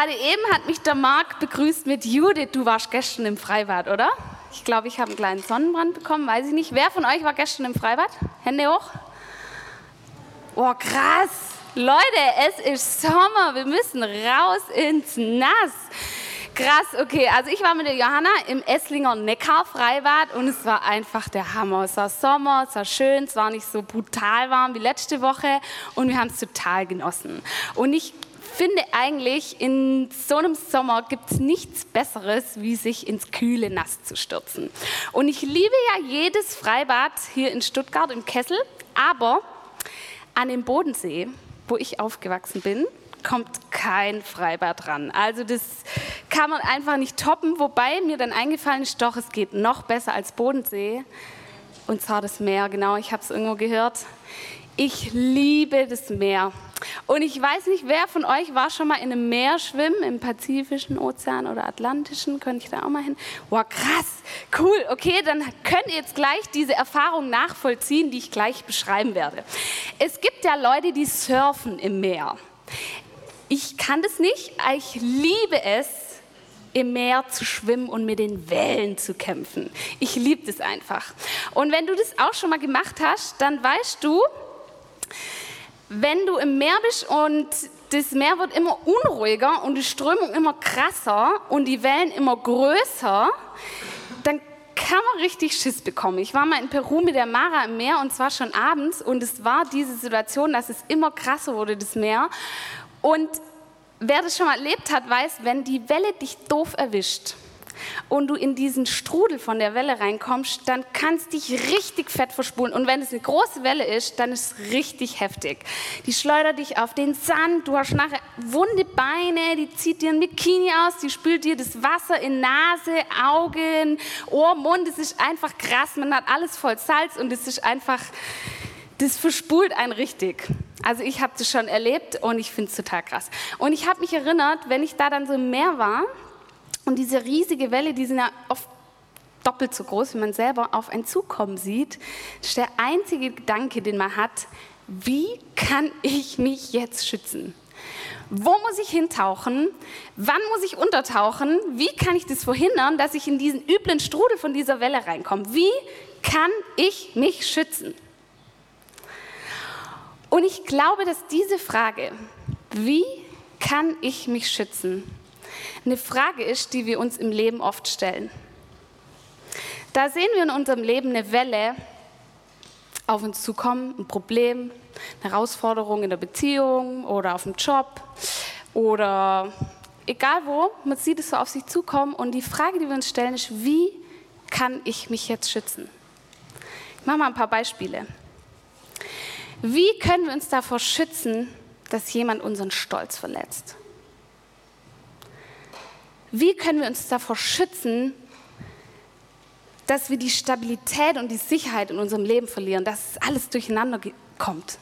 Gerade eben hat mich der Marc begrüßt mit Judith. Du warst gestern im Freibad, oder? Ich glaube, ich habe einen kleinen Sonnenbrand bekommen, weiß ich nicht. Wer von euch war gestern im Freibad? Hände hoch. Oh, krass. Leute, es ist Sommer. Wir müssen raus ins Nass. Krass, okay. Also ich war mit der Johanna im Esslinger Neckar-Freibad und es war einfach der Hammer. Es war Sommer, es war schön, es war nicht so brutal warm wie letzte Woche und wir haben es total genossen. Und ich finde eigentlich, in so einem Sommer gibt es nichts Besseres, wie sich ins kühle Nass zu stürzen. Und ich liebe ja jedes Freibad hier in Stuttgart im Kessel, aber an dem Bodensee, wo ich aufgewachsen bin, kommt kein Freibad ran. Also das kann man einfach nicht toppen, wobei mir dann eingefallen ist, doch, es geht noch besser als Bodensee. Und zwar das Meer, genau, ich habe es irgendwo gehört. Ich liebe das Meer. Und ich weiß nicht, wer von euch war schon mal in einem Meer schwimmen, im Pazifischen Ozean oder Atlantischen, könnte ich da auch mal hin? Wow, krass, cool, okay, dann könnt ihr jetzt gleich diese Erfahrung nachvollziehen, die ich gleich beschreiben werde. Es gibt ja Leute, die surfen im Meer. Ich kann das nicht, ich liebe es, im Meer zu schwimmen und mit den Wellen zu kämpfen. Ich liebe das einfach. Und wenn du das auch schon mal gemacht hast, dann weißt du, wenn du im Meer bist und das Meer wird immer unruhiger und die Strömung immer krasser und die Wellen immer größer, dann kann man richtig Schiss bekommen. Ich war mal in Peru mit der Mara im Meer und zwar schon abends und es war diese Situation, dass es immer krasser wurde, das Meer. Und wer das schon mal erlebt hat, weiß, wenn die Welle dich doof erwischt und du in diesen Strudel von der Welle reinkommst, dann kannst dich richtig fett verspulen. Und wenn es eine große Welle ist, dann ist es richtig heftig. Die schleudert dich auf den Sand, du hast nachher wunde Beine, die zieht dir ein Bikini aus, die spült dir das Wasser in Nase, Augen, Ohr, Mund. Das ist einfach krass. Man hat alles voll Salz und es ist einfach, das verspult einen richtig. Also ich habe das schon erlebt und ich finde es total krass. Und ich habe mich erinnert, wenn ich da dann so im Meer war und diese riesige Welle, die sind ja oft doppelt so groß, wie man selber auf einen zukommen sieht, ist der einzige Gedanke, den man hat, wie kann ich mich jetzt schützen? Wo muss ich hintauchen? Wann muss ich untertauchen? Wie kann ich das verhindern, dass ich in diesen üblen Strudel von dieser Welle reinkomme? Wie kann ich mich schützen? Und ich glaube, dass diese Frage, wie kann ich mich schützen, eine Frage ist, die wir uns im Leben oft stellen. Da sehen wir in unserem Leben eine Welle auf uns zukommen, ein Problem, eine Herausforderung in der Beziehung oder auf dem Job oder egal wo, man sieht es so auf sich zukommen und die Frage, die wir uns stellen, ist, wie kann ich mich jetzt schützen? Ich mache mal ein paar Beispiele. Wie können wir uns davor schützen, dass jemand unseren Stolz verletzt? Wie können wir uns davor schützen, dass wir die Stabilität und die Sicherheit in unserem Leben verlieren, dass alles durcheinander kommt?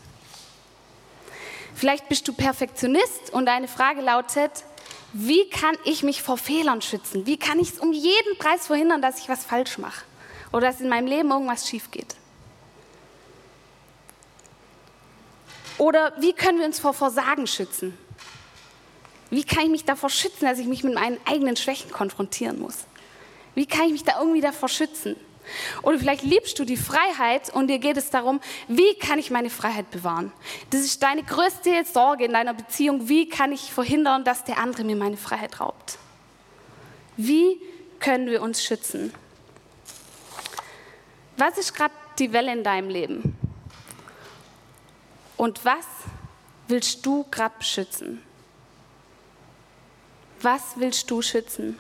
Vielleicht bist du Perfektionist und deine Frage lautet, wie kann ich mich vor Fehlern schützen? Wie kann ich es um jeden Preis verhindern, dass ich was falsch mache oder dass in meinem Leben irgendwas schief geht? Oder wie können wir uns vor Versagen schützen? Wie kann ich mich davor schützen, dass ich mich mit meinen eigenen Schwächen konfrontieren muss? Wie kann ich mich da irgendwie davor schützen? Oder vielleicht liebst du die Freiheit und dir geht es darum, wie kann ich meine Freiheit bewahren? Das ist deine größte Sorge in deiner Beziehung. Wie kann ich verhindern, dass der andere mir meine Freiheit raubt? Wie können wir uns schützen? Was ist gerade die Welle in deinem Leben? Und was willst du gerade beschützen? Was willst du schützen?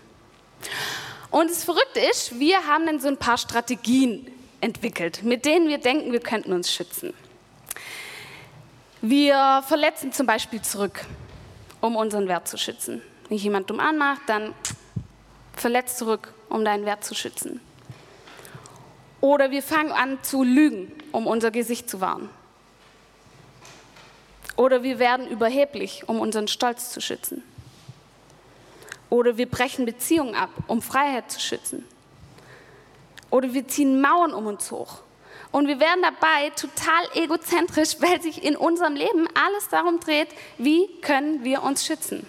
Und das Verrückte ist, wir haben dann so ein paar Strategien entwickelt, mit denen wir denken, wir könnten uns schützen. Wir verletzen zum Beispiel zurück, um unseren Wert zu schützen. Wenn jemand dumm anmacht, dann verletzt zurück, um deinen Wert zu schützen. Oder wir fangen an zu lügen, um unser Gesicht zu wahren. Oder wir werden überheblich, um unseren Stolz zu schützen. Oder wir brechen Beziehungen ab, um Freiheit zu schützen. Oder wir ziehen Mauern um uns hoch. Und wir werden dabei total egozentrisch, weil sich in unserem Leben alles darum dreht, wie können wir uns schützen?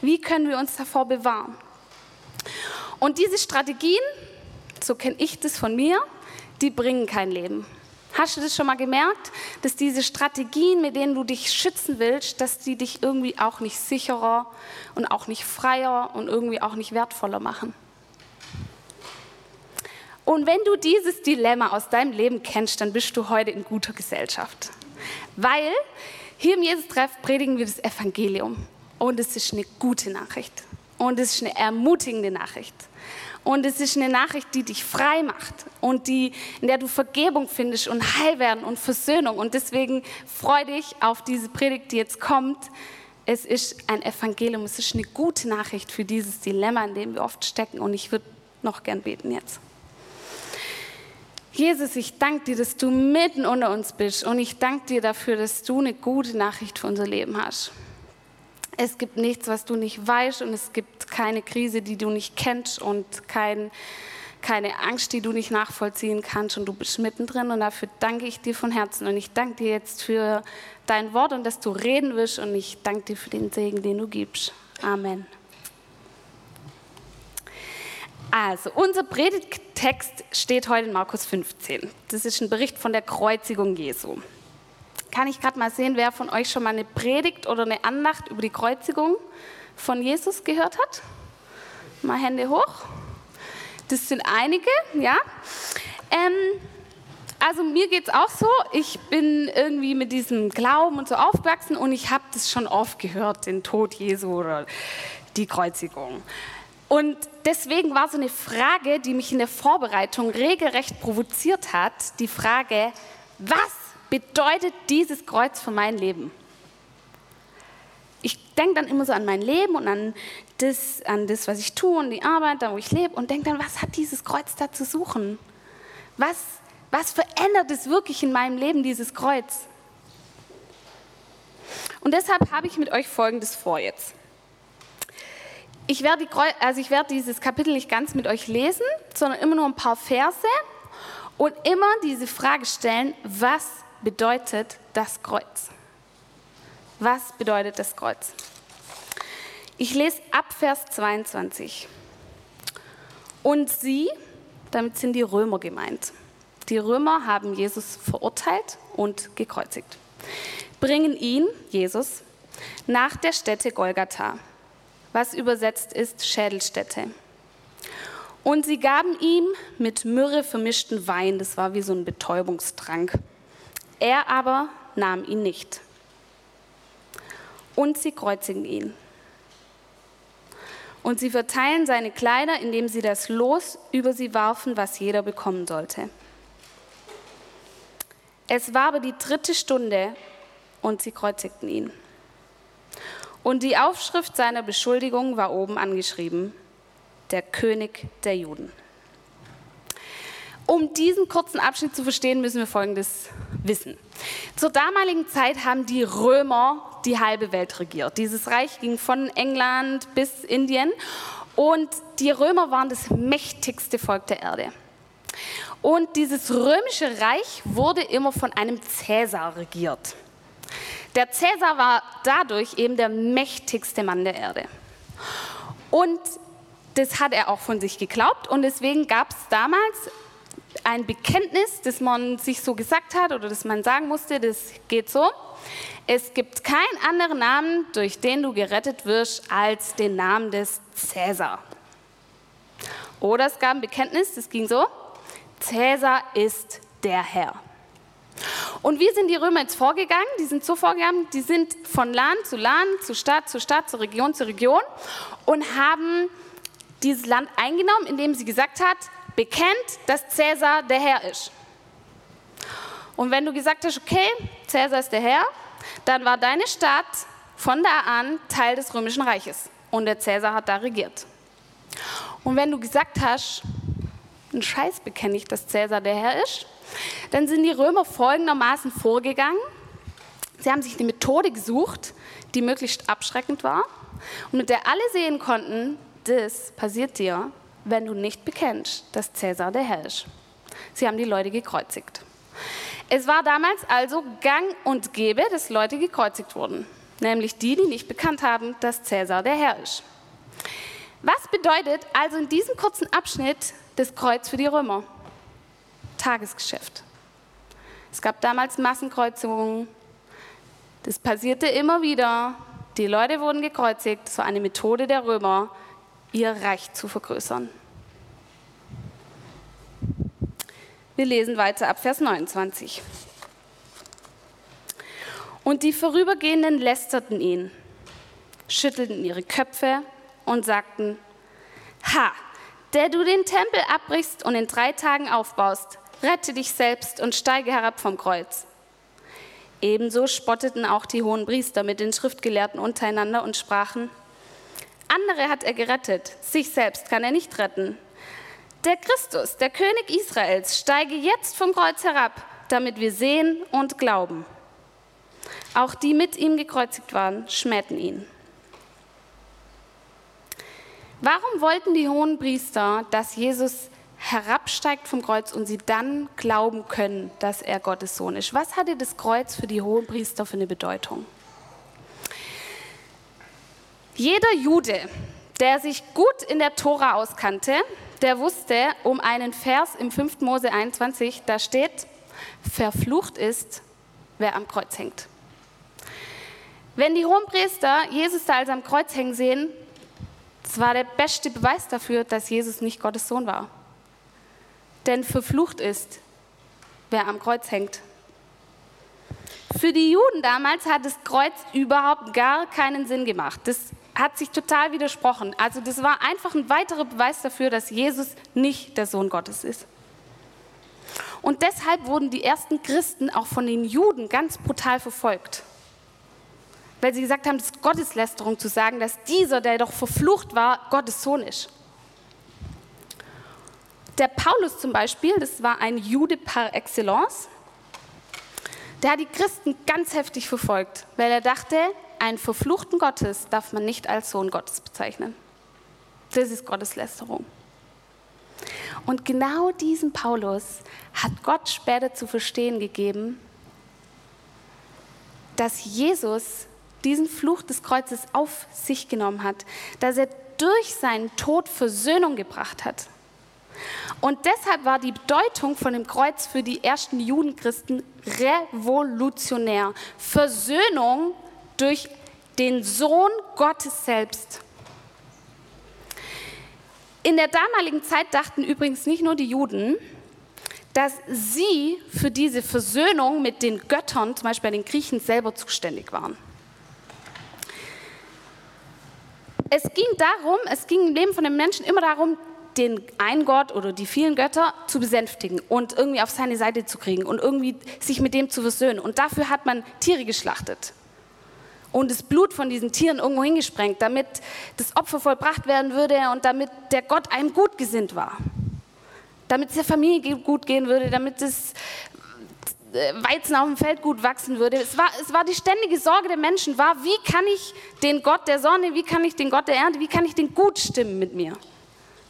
Wie können wir uns davor bewahren? Und diese Strategien, so kenne ich das von mir, die bringen kein Leben. Hast du das schon mal gemerkt, dass diese Strategien, mit denen du dich schützen willst, dass die dich irgendwie auch nicht sicherer und auch nicht freier und irgendwie auch nicht wertvoller machen? Und wenn du dieses Dilemma aus deinem Leben kennst, dann bist du heute in guter Gesellschaft. Weil hier im Jesus-Treff predigen wir das Evangelium. Und es ist eine gute Nachricht. Und es ist eine ermutigende Nachricht. Und es ist eine Nachricht, die dich frei macht und die, in der du Vergebung findest und Heilwerden und Versöhnung. Und deswegen freu dich auf diese Predigt, die jetzt kommt. Es ist ein Evangelium, es ist eine gute Nachricht für dieses Dilemma, in dem wir oft stecken. Und ich würde noch gern beten jetzt. Jesus, ich danke dir, dass du mitten unter uns bist und ich danke dir dafür, dass du eine gute Nachricht für unser Leben hast. Es gibt nichts, was du nicht weißt und es gibt keine Krise, die du nicht kennst und kein, keine Angst, die du nicht nachvollziehen kannst und du bist mittendrin und dafür danke ich dir von Herzen und ich danke dir jetzt für dein Wort und dass du reden wirst und ich danke dir für den Segen, den du gibst. Amen. Also, unser Predigttext steht heute in Markus 15. Das ist ein Bericht von der Kreuzigung Jesu. Kann ich gerade mal sehen, wer von euch schon mal eine Predigt oder eine Andacht über die Kreuzigung von Jesus gehört hat? Mal Hände hoch. Das sind einige, ja. Ähm, also mir geht es auch so, ich bin irgendwie mit diesem Glauben und so aufgewachsen und ich habe das schon oft gehört, den Tod Jesu oder die Kreuzigung. Und deswegen war so eine Frage, die mich in der Vorbereitung regelrecht provoziert hat, die Frage, was bedeutet dieses Kreuz für mein Leben? Ich denke dann immer so an mein Leben und an das, an das, was ich tue und die Arbeit, da wo ich lebe und denke dann, was hat dieses Kreuz da zu suchen? Was, was verändert es wirklich in meinem Leben, dieses Kreuz? Und deshalb habe ich mit euch Folgendes vor jetzt. Ich werde, die, also ich werde dieses Kapitel nicht ganz mit euch lesen, sondern immer nur ein paar Verse und immer diese Frage stellen, was bedeutet das Kreuz? Was bedeutet das Kreuz? Ich lese ab Vers 22. Und sie, damit sind die Römer gemeint. Die Römer haben Jesus verurteilt und gekreuzigt. Bringen ihn, Jesus, nach der Stätte Golgatha was übersetzt ist Schädelstätte. Und sie gaben ihm mit Myrrhe vermischten Wein, das war wie so ein Betäubungstrank. Er aber nahm ihn nicht. Und sie kreuzigen ihn. Und sie verteilen seine Kleider, indem sie das Los über sie warfen, was jeder bekommen sollte. Es war aber die dritte Stunde und sie kreuzigten ihn. Und die Aufschrift seiner Beschuldigung war oben angeschrieben, der König der Juden. Um diesen kurzen Abschnitt zu verstehen, müssen wir Folgendes wissen. Zur damaligen Zeit haben die Römer die halbe Welt regiert. Dieses Reich ging von England bis Indien und die Römer waren das mächtigste Volk der Erde. Und dieses römische Reich wurde immer von einem Cäsar regiert. Der Cäsar war dadurch eben der mächtigste Mann der Erde. Und das hat er auch von sich geglaubt und deswegen gab es damals ein Bekenntnis, das man sich so gesagt hat oder das man sagen musste, das geht so. Es gibt keinen anderen Namen, durch den du gerettet wirst, als den Namen des Cäsar. Oder es gab ein Bekenntnis, das ging so, Cäsar ist der Herr. Und wie sind die Römer jetzt vorgegangen? Die sind so vorgegangen, die sind von Land zu Land, zu Stadt zu Stadt, zu Region zu Region und haben dieses Land eingenommen, indem sie gesagt hat, bekennt, dass Cäsar der Herr ist. Und wenn du gesagt hast, okay, Cäsar ist der Herr, dann war deine Stadt von da an Teil des römischen Reiches und der Cäsar hat da regiert. Und wenn du gesagt hast, ein Scheiß bekenne ich, dass Cäsar der Herr ist, dann sind die Römer folgendermaßen vorgegangen. Sie haben sich eine Methode gesucht, die möglichst abschreckend war und mit der alle sehen konnten, das passiert dir, wenn du nicht bekennst, dass Cäsar der Herr ist. Sie haben die Leute gekreuzigt. Es war damals also gang und gäbe, dass Leute gekreuzigt wurden. nämlich die, die nicht bekannt haben, dass Cäsar der Herr ist. Was bedeutet also in diesem kurzen Abschnitt das Kreuz für die Römer? Tagesgeschäft. Es gab damals Massenkreuzungen. Das passierte immer wieder. Die Leute wurden gekreuzigt. Das war eine Methode der Römer, ihr Reich zu vergrößern. Wir lesen weiter ab Vers 29. Und die Vorübergehenden lästerten ihn, schüttelten ihre Köpfe und sagten, Ha, der du den Tempel abbrichst und in drei Tagen aufbaust, rette dich selbst und steige herab vom Kreuz. Ebenso spotteten auch die hohen Priester mit den Schriftgelehrten untereinander und sprachen, andere hat er gerettet, sich selbst kann er nicht retten. Der Christus, der König Israels, steige jetzt vom Kreuz herab, damit wir sehen und glauben. Auch die mit ihm gekreuzigt waren, schmähten ihn. Warum wollten die hohen Priester, dass Jesus herabsteigt vom Kreuz und sie dann glauben können, dass er Gottes Sohn ist? Was hatte das Kreuz für die hohen Priester für eine Bedeutung? Jeder Jude, der sich gut in der Tora auskannte, der wusste um einen Vers im 5. Mose 21, da steht, verflucht ist, wer am Kreuz hängt. Wenn die Hohenpriester Jesus da als am Kreuz hängen sehen, das war der beste Beweis dafür, dass Jesus nicht Gottes Sohn war. Denn verflucht ist, wer am Kreuz hängt. Für die Juden damals hat das Kreuz überhaupt gar keinen Sinn gemacht. Das hat sich total widersprochen. Also das war einfach ein weiterer Beweis dafür, dass Jesus nicht der Sohn Gottes ist. Und deshalb wurden die ersten Christen auch von den Juden ganz brutal verfolgt weil sie gesagt haben, das ist Gotteslästerung zu sagen, dass dieser, der doch verflucht war, Gottes Sohn ist. Der Paulus zum Beispiel, das war ein Jude par excellence, der hat die Christen ganz heftig verfolgt, weil er dachte, einen verfluchten Gottes darf man nicht als Sohn Gottes bezeichnen. Das ist Gotteslästerung. Und genau diesen Paulus hat Gott später zu verstehen gegeben, dass Jesus diesen Fluch des Kreuzes auf sich genommen hat, dass er durch seinen Tod Versöhnung gebracht hat. Und deshalb war die Bedeutung von dem Kreuz für die ersten Judenchristen revolutionär. Versöhnung durch den Sohn Gottes selbst. In der damaligen Zeit dachten übrigens nicht nur die Juden, dass sie für diese Versöhnung mit den Göttern, zum Beispiel bei den Griechen, selber zuständig waren. Es ging darum, es ging im Leben von den Menschen immer darum, den einen Gott oder die vielen Götter zu besänftigen und irgendwie auf seine Seite zu kriegen und irgendwie sich mit dem zu versöhnen. Und dafür hat man Tiere geschlachtet und das Blut von diesen Tieren irgendwo hingesprengt, damit das Opfer vollbracht werden würde und damit der Gott einem gut gesinnt war. Damit es der Familie gut gehen würde, damit es äh, Weizen auf dem Feld gut wachsen würde. Es war, es war die ständige Sorge der Menschen, war, wie kann ich den Gott der Sonne, wie kann ich den Gott der Ernte, wie kann ich den gut stimmen mit mir?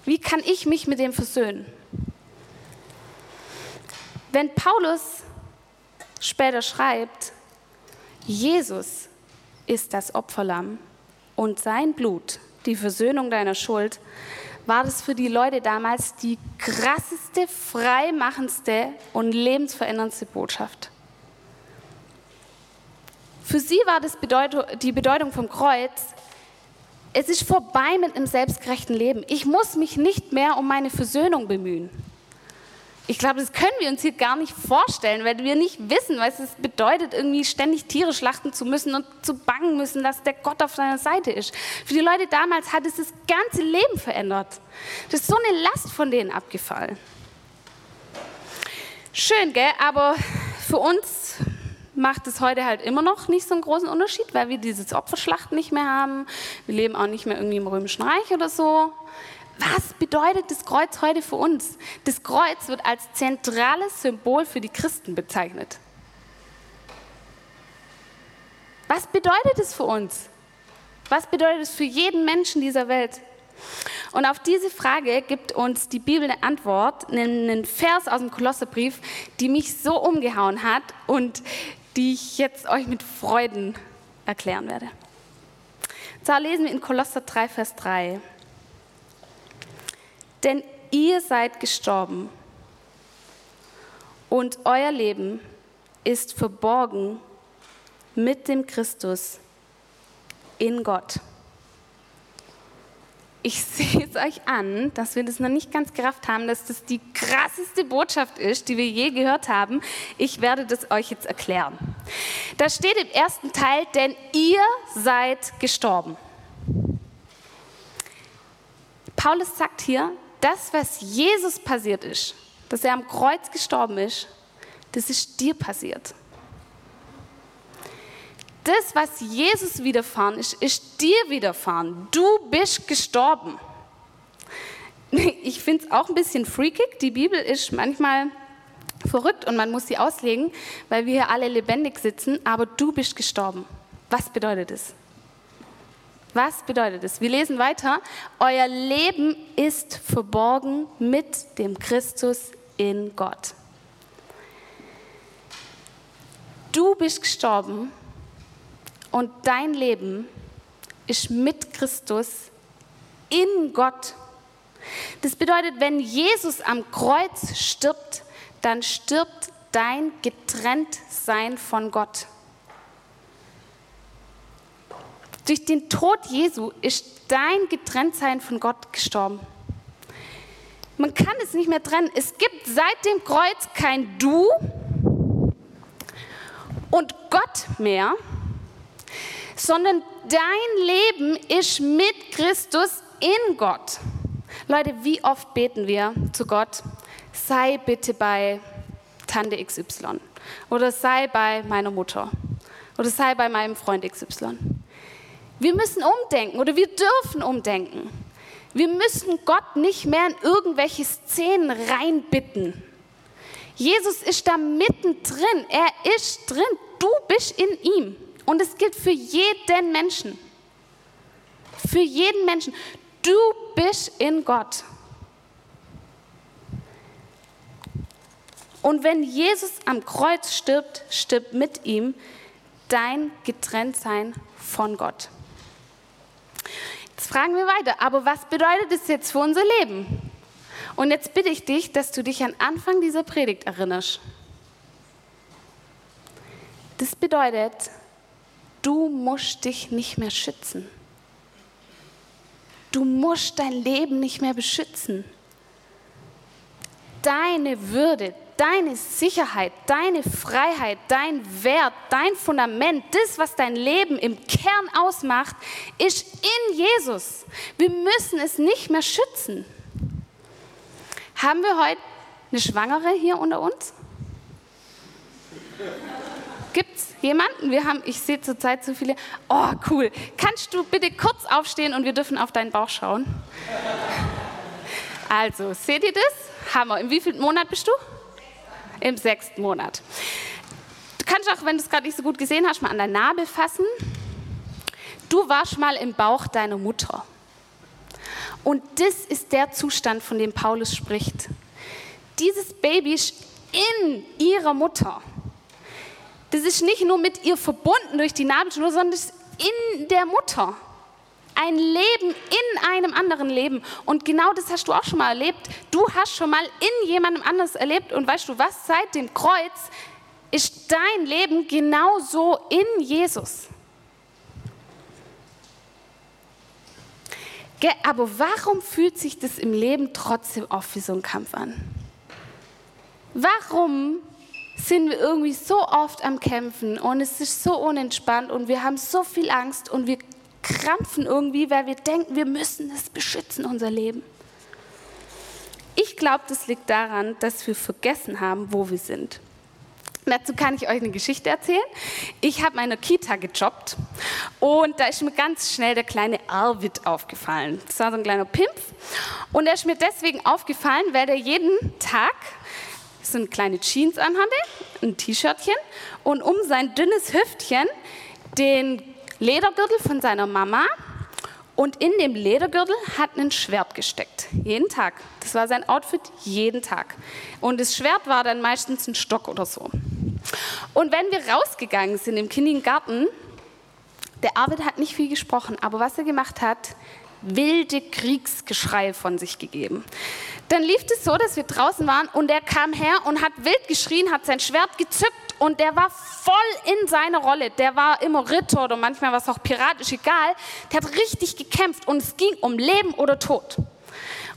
Wie kann ich mich mit dem versöhnen? Wenn Paulus später schreibt, Jesus ist das Opferlamm und sein Blut, die Versöhnung deiner Schuld, war das für die Leute damals die krasseste, freimachendste und lebensveränderndste Botschaft. Für sie war das Bedeutung, die Bedeutung vom Kreuz, es ist vorbei mit einem selbstgerechten Leben. Ich muss mich nicht mehr um meine Versöhnung bemühen. Ich glaube, das können wir uns hier gar nicht vorstellen, weil wir nicht wissen, was es bedeutet, irgendwie ständig Tiere schlachten zu müssen und zu bangen müssen, dass der Gott auf seiner Seite ist. Für die Leute damals hat es das ganze Leben verändert. Das ist so eine Last von denen abgefallen. Schön, gell? Aber für uns macht es heute halt immer noch nicht so einen großen Unterschied, weil wir dieses Opferschlachten nicht mehr haben. Wir leben auch nicht mehr irgendwie im Römischen Reich oder so. Was bedeutet das Kreuz heute für uns? Das Kreuz wird als zentrales Symbol für die Christen bezeichnet. Was bedeutet es für uns? Was bedeutet es für jeden Menschen dieser Welt? Und auf diese Frage gibt uns die Bibel eine Antwort, einen Vers aus dem Kolosserbrief, die mich so umgehauen hat und die ich jetzt euch mit Freuden erklären werde. zwar lesen wir in Kolosser 3, Vers 3. Denn ihr seid gestorben und euer Leben ist verborgen mit dem Christus in Gott. Ich sehe es euch an, dass wir das noch nicht ganz gerafft haben, dass das die krasseste Botschaft ist, die wir je gehört haben. Ich werde das euch jetzt erklären. Da steht im ersten Teil, denn ihr seid gestorben. Paulus sagt hier, das, was Jesus passiert ist, dass er am Kreuz gestorben ist, das ist dir passiert. Das, was Jesus widerfahren ist, ist dir widerfahren. Du bist gestorben. Ich finde es auch ein bisschen freakig. Die Bibel ist manchmal verrückt und man muss sie auslegen, weil wir hier alle lebendig sitzen, aber du bist gestorben. Was bedeutet das? Was bedeutet es? Wir lesen weiter. Euer Leben ist verborgen mit dem Christus in Gott. Du bist gestorben und dein Leben ist mit Christus in Gott. Das bedeutet, wenn Jesus am Kreuz stirbt, dann stirbt dein Getrenntsein von Gott. Durch den Tod Jesu ist dein Getrenntsein von Gott gestorben. Man kann es nicht mehr trennen. Es gibt seit dem Kreuz kein Du und Gott mehr, sondern dein Leben ist mit Christus in Gott. Leute, wie oft beten wir zu Gott, sei bitte bei Tante XY oder sei bei meiner Mutter oder sei bei meinem Freund XY. Wir müssen umdenken oder wir dürfen umdenken. Wir müssen Gott nicht mehr in irgendwelche Szenen reinbitten. Jesus ist da mittendrin. Er ist drin. Du bist in ihm. Und es gilt für jeden Menschen. Für jeden Menschen. Du bist in Gott. Und wenn Jesus am Kreuz stirbt, stirbt mit ihm dein Getrenntsein von Gott. Jetzt fragen wir weiter, aber was bedeutet das jetzt für unser Leben? Und jetzt bitte ich dich, dass du dich an Anfang dieser Predigt erinnerst. Das bedeutet, du musst dich nicht mehr schützen. Du musst dein Leben nicht mehr beschützen. Deine Würde, deine Sicherheit, deine Freiheit, dein Wert, dein Fundament, das, was dein Leben im Kern ausmacht, ist in Jesus. Wir müssen es nicht mehr schützen. Haben wir heute eine Schwangere hier unter uns? Gibt es jemanden? Wir haben, ich sehe zurzeit so viele. Oh, cool. Kannst du bitte kurz aufstehen und wir dürfen auf deinen Bauch schauen? Also, seht ihr das? Hammer. In wie viel Monat bist du? Im sechsten Monat. Du kannst auch, wenn du es gerade nicht so gut gesehen hast, mal an der Nabel fassen. Du warst mal im Bauch deiner Mutter. Und das ist der Zustand, von dem Paulus spricht. Dieses Baby ist in ihrer Mutter. Das ist nicht nur mit ihr verbunden durch die Nabelschnur, sondern es ist in der Mutter ein Leben in einem anderen Leben. Und genau das hast du auch schon mal erlebt. Du hast schon mal in jemandem anders erlebt. Und weißt du was? Seit dem Kreuz ist dein Leben genauso in Jesus. Aber warum fühlt sich das im Leben trotzdem oft wie so ein Kampf an? Warum sind wir irgendwie so oft am Kämpfen und es ist so unentspannt und wir haben so viel Angst und wir krampfen irgendwie, weil wir denken, wir müssen es beschützen, unser Leben. Ich glaube, das liegt daran, dass wir vergessen haben, wo wir sind. Dazu kann ich euch eine Geschichte erzählen. Ich habe meine Kita gejobbt und da ist mir ganz schnell der kleine Arvid aufgefallen. Das war so ein kleiner Pimpf und er ist mir deswegen aufgefallen, weil der jeden Tag so eine kleine Jeans anhatte, ein T-Shirtchen und um sein dünnes Hüftchen den Ledergürtel von seiner Mama und in dem Ledergürtel hat ein Schwert gesteckt. Jeden Tag. Das war sein Outfit jeden Tag. Und das Schwert war dann meistens ein Stock oder so. Und wenn wir rausgegangen sind im Kindergarten, Der Arvid hat nicht viel gesprochen, aber was er gemacht hat, wilde Kriegsgeschrei von sich gegeben. Dann lief es so, dass wir draußen waren und er kam her und hat wild geschrien, hat sein Schwert gezückt und der war voll in seiner Rolle. Der war immer Ritter oder manchmal war es auch piratisch, egal. Der hat richtig gekämpft und es ging um Leben oder Tod.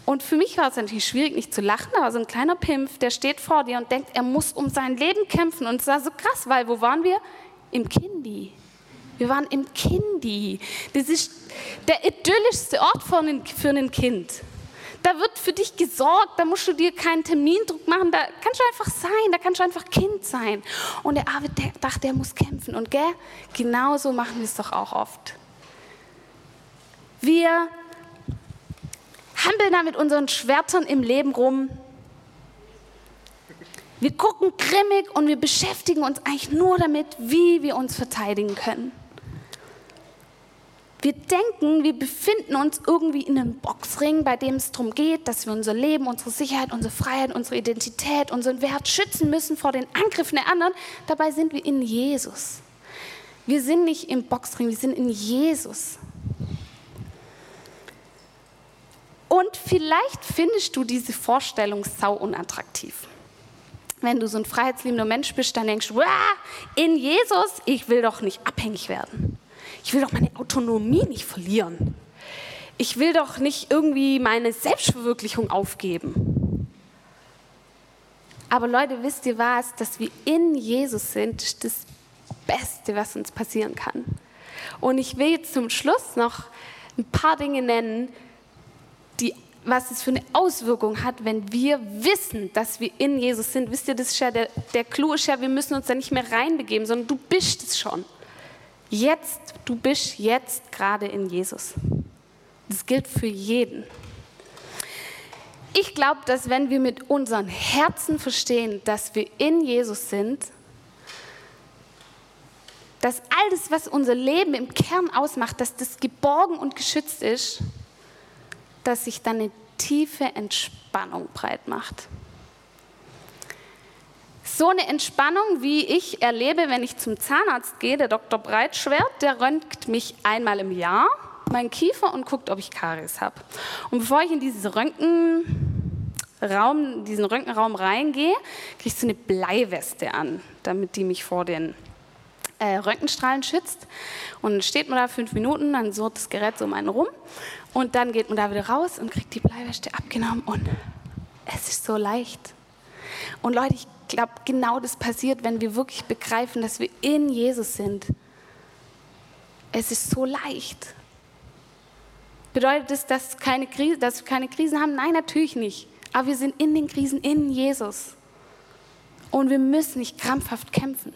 Und für mich war es natürlich schwierig, nicht zu lachen, aber so ein kleiner Pimpf, der steht vor dir und denkt, er muss um sein Leben kämpfen. Und es war so krass, weil wo waren wir? Im Kindi. Wir waren im Kindi. Das ist der idyllischste Ort für ein, für ein Kind. Da wird für dich gesorgt, da musst du dir keinen Termindruck machen, da kannst du einfach sein, da kannst du einfach Kind sein. Und der Arvid der dachte, er muss kämpfen. Und gell, genauso machen wir es doch auch oft. Wir hampeln da mit unseren Schwertern im Leben rum. Wir gucken grimmig und wir beschäftigen uns eigentlich nur damit, wie wir uns verteidigen können. Wir denken, wir befinden uns irgendwie in einem Boxring, bei dem es darum geht, dass wir unser Leben, unsere Sicherheit, unsere Freiheit, unsere Identität, unseren Wert schützen müssen vor den Angriffen der anderen. Dabei sind wir in Jesus. Wir sind nicht im Boxring, wir sind in Jesus. Und vielleicht findest du diese Vorstellung sau unattraktiv. Wenn du so ein freiheitsliebender Mensch bist, dann denkst du, in Jesus, ich will doch nicht abhängig werden ich will doch meine Autonomie nicht verlieren. Ich will doch nicht irgendwie meine Selbstverwirklichung aufgeben. Aber Leute, wisst ihr was? Dass wir in Jesus sind, ist das Beste, was uns passieren kann. Und ich will jetzt zum Schluss noch ein paar Dinge nennen, die, was es für eine Auswirkung hat, wenn wir wissen, dass wir in Jesus sind. Wisst ihr, das ist ja der, der Clou ist ja, wir müssen uns da nicht mehr reinbegeben, sondern du bist es schon. Jetzt, du bist jetzt gerade in Jesus. Das gilt für jeden. Ich glaube, dass wenn wir mit unseren Herzen verstehen, dass wir in Jesus sind, dass alles, was unser Leben im Kern ausmacht, dass das geborgen und geschützt ist, dass sich dann eine tiefe Entspannung breit macht. So eine Entspannung, wie ich erlebe, wenn ich zum Zahnarzt gehe, der Dr. Breitschwert, der röntgt mich einmal im Jahr, meinen Kiefer und guckt, ob ich Karies habe. Und bevor ich in diesen Röntgenraum, diesen Röntgenraum reingehe, kriege ich so eine Bleiweste an, damit die mich vor den äh, Röntgenstrahlen schützt. Und dann steht man da fünf Minuten, dann surrt das Gerät so um einen rum und dann geht man da wieder raus und kriegt die Bleiweste abgenommen und es ist so leicht. Und Leute, ich glaube, genau das passiert, wenn wir wirklich begreifen, dass wir in Jesus sind. Es ist so leicht. Bedeutet das, dass, keine Krise, dass wir keine Krisen haben? Nein, natürlich nicht. Aber wir sind in den Krisen in Jesus. Und wir müssen nicht krampfhaft kämpfen.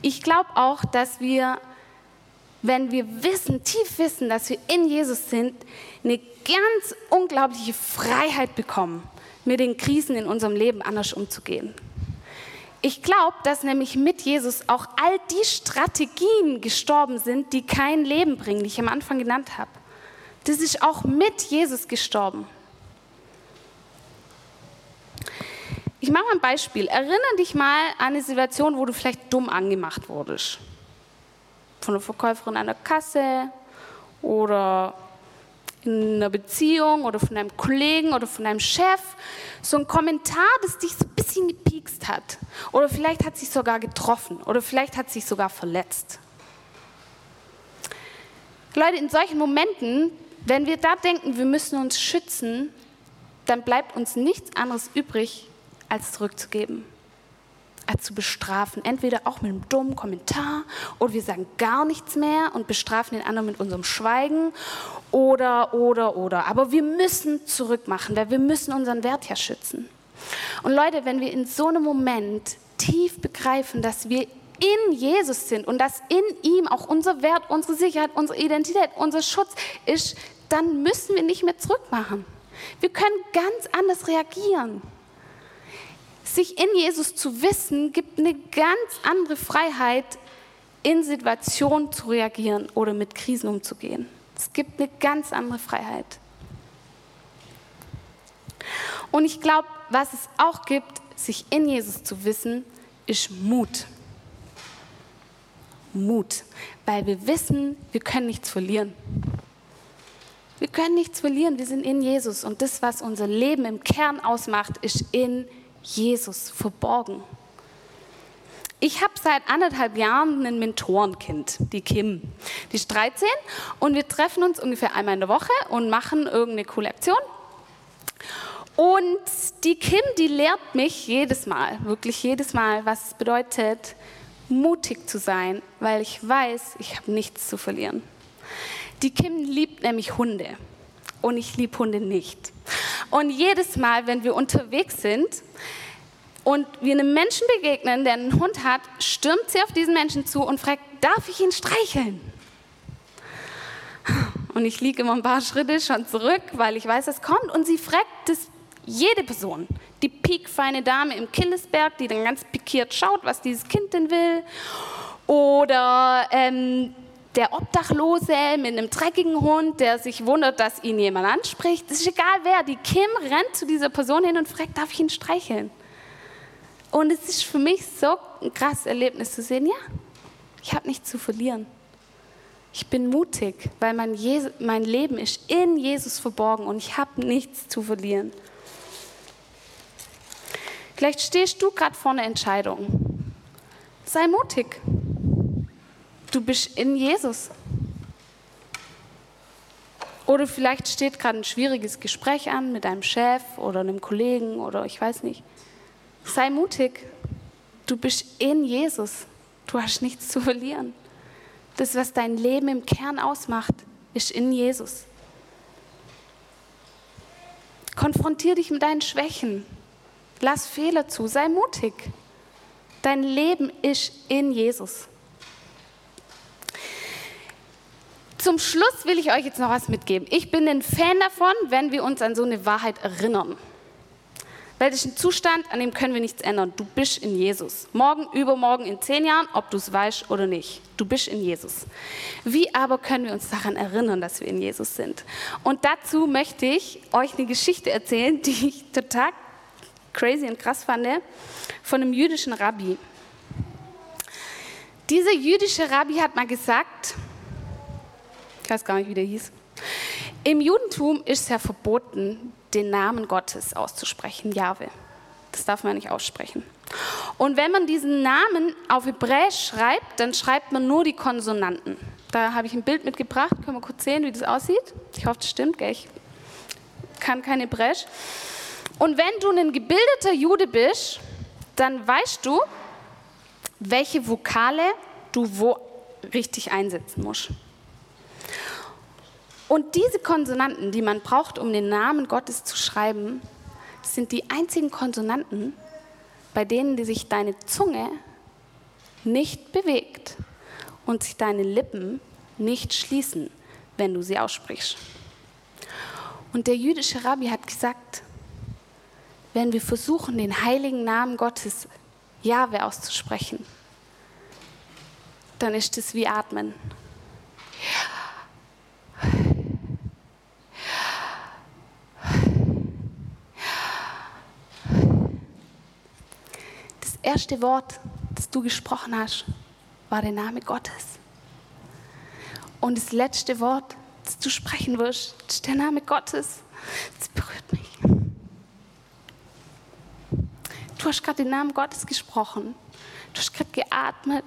Ich glaube auch, dass wir, wenn wir wissen, tief wissen, dass wir in Jesus sind, eine ganz unglaubliche Freiheit bekommen, mit den Krisen in unserem Leben anders umzugehen. Ich glaube, dass nämlich mit Jesus auch all die Strategien gestorben sind, die kein Leben bringen, die ich am Anfang genannt habe. Das ist auch mit Jesus gestorben. Ich mache mal ein Beispiel. Erinnere dich mal an eine Situation, wo du vielleicht dumm angemacht wurdest. Von einer Verkäuferin an der Kasse oder in einer Beziehung oder von einem Kollegen oder von einem Chef, so ein Kommentar, das dich so ein bisschen gepiekst hat. Oder vielleicht hat sich sogar getroffen oder vielleicht hat sich sogar verletzt. Leute, in solchen Momenten, wenn wir da denken, wir müssen uns schützen, dann bleibt uns nichts anderes übrig, als zurückzugeben zu bestrafen. Entweder auch mit einem dummen Kommentar oder wir sagen gar nichts mehr und bestrafen den anderen mit unserem Schweigen oder, oder, oder. Aber wir müssen zurückmachen, weil wir müssen unseren Wert ja schützen. Und Leute, wenn wir in so einem Moment tief begreifen, dass wir in Jesus sind und dass in ihm auch unser Wert, unsere Sicherheit, unsere Identität, unser Schutz ist, dann müssen wir nicht mehr zurückmachen. Wir können ganz anders reagieren sich in Jesus zu wissen, gibt eine ganz andere Freiheit, in Situationen zu reagieren oder mit Krisen umzugehen. Es gibt eine ganz andere Freiheit. Und ich glaube, was es auch gibt, sich in Jesus zu wissen, ist Mut. Mut, weil wir wissen, wir können nichts verlieren. Wir können nichts verlieren, wir sind in Jesus und das, was unser Leben im Kern ausmacht, ist in Jesus verborgen. Ich habe seit anderthalb Jahren ein Mentorenkind, die Kim. Die ist 13 und wir treffen uns ungefähr einmal in der Woche und machen irgendeine coole Aktion. Und die Kim, die lehrt mich jedes Mal, wirklich jedes Mal, was es bedeutet, mutig zu sein, weil ich weiß, ich habe nichts zu verlieren. Die Kim liebt nämlich Hunde und ich liebe Hunde nicht. Und jedes Mal, wenn wir unterwegs sind, und wir einem Menschen begegnen, der einen Hund hat, stürmt sie auf diesen Menschen zu und fragt, darf ich ihn streicheln? Und ich liege immer ein paar Schritte schon zurück, weil ich weiß, es kommt. Und sie fragt das jede Person. Die piekfeine Dame im Killesberg, die dann ganz pikiert schaut, was dieses Kind denn will. Oder ähm, der Obdachlose mit einem dreckigen Hund, der sich wundert, dass ihn jemand anspricht. Es ist egal wer. Die Kim rennt zu dieser Person hin und fragt, darf ich ihn streicheln? Und es ist für mich so ein krasses Erlebnis zu sehen, ja, ich habe nichts zu verlieren. Ich bin mutig, weil mein, Jesu, mein Leben ist in Jesus verborgen und ich habe nichts zu verlieren. Vielleicht stehst du gerade vor einer Entscheidung. Sei mutig. Du bist in Jesus. Oder vielleicht steht gerade ein schwieriges Gespräch an mit deinem Chef oder einem Kollegen oder ich weiß nicht. Sei mutig. Du bist in Jesus. Du hast nichts zu verlieren. Das, was dein Leben im Kern ausmacht, ist in Jesus. Konfrontier dich mit deinen Schwächen. Lass Fehler zu. Sei mutig. Dein Leben ist in Jesus. Zum Schluss will ich euch jetzt noch was mitgeben. Ich bin ein Fan davon, wenn wir uns an so eine Wahrheit erinnern. Weil das ist ein Zustand, an dem können wir nichts ändern. Du bist in Jesus. Morgen, übermorgen, in zehn Jahren, ob du es weißt oder nicht. Du bist in Jesus. Wie aber können wir uns daran erinnern, dass wir in Jesus sind? Und dazu möchte ich euch eine Geschichte erzählen, die ich total crazy und krass fand, von einem jüdischen Rabbi. Dieser jüdische Rabbi hat mal gesagt, ich weiß gar nicht, wie der hieß, im Judentum ist es ja verboten, den Namen Gottes auszusprechen, Jahwe. Das darf man nicht aussprechen. Und wenn man diesen Namen auf Hebräisch schreibt, dann schreibt man nur die Konsonanten. Da habe ich ein Bild mitgebracht. Können wir kurz sehen, wie das aussieht? Ich hoffe, das stimmt. Gell? Ich kann kein Hebräisch. Und wenn du ein gebildeter Jude bist, dann weißt du, welche Vokale du wo richtig einsetzen musst. Und diese Konsonanten, die man braucht, um den Namen Gottes zu schreiben, sind die einzigen Konsonanten, bei denen die sich deine Zunge nicht bewegt und sich deine Lippen nicht schließen, wenn du sie aussprichst. Und der jüdische Rabbi hat gesagt, wenn wir versuchen, den heiligen Namen Gottes Jahwe auszusprechen, dann ist es wie Atmen. Erste Wort, das du gesprochen hast, war der Name Gottes. Und das letzte Wort, das du sprechen wirst, ist der Name Gottes. Das berührt mich. Du hast gerade den Namen Gottes gesprochen. Du hast gerade geatmet.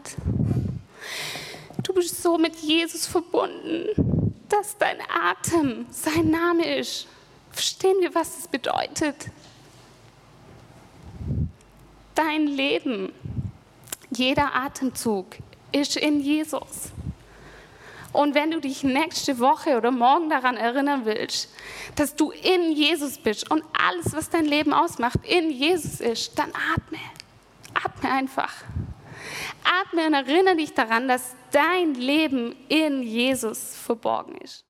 Du bist so mit Jesus verbunden, dass dein Atem sein Name ist. Verstehen wir, was das bedeutet? Dein Leben, jeder Atemzug ist in Jesus. Und wenn du dich nächste Woche oder morgen daran erinnern willst, dass du in Jesus bist und alles, was dein Leben ausmacht, in Jesus ist, dann atme. Atme einfach. Atme und erinnere dich daran, dass dein Leben in Jesus verborgen ist.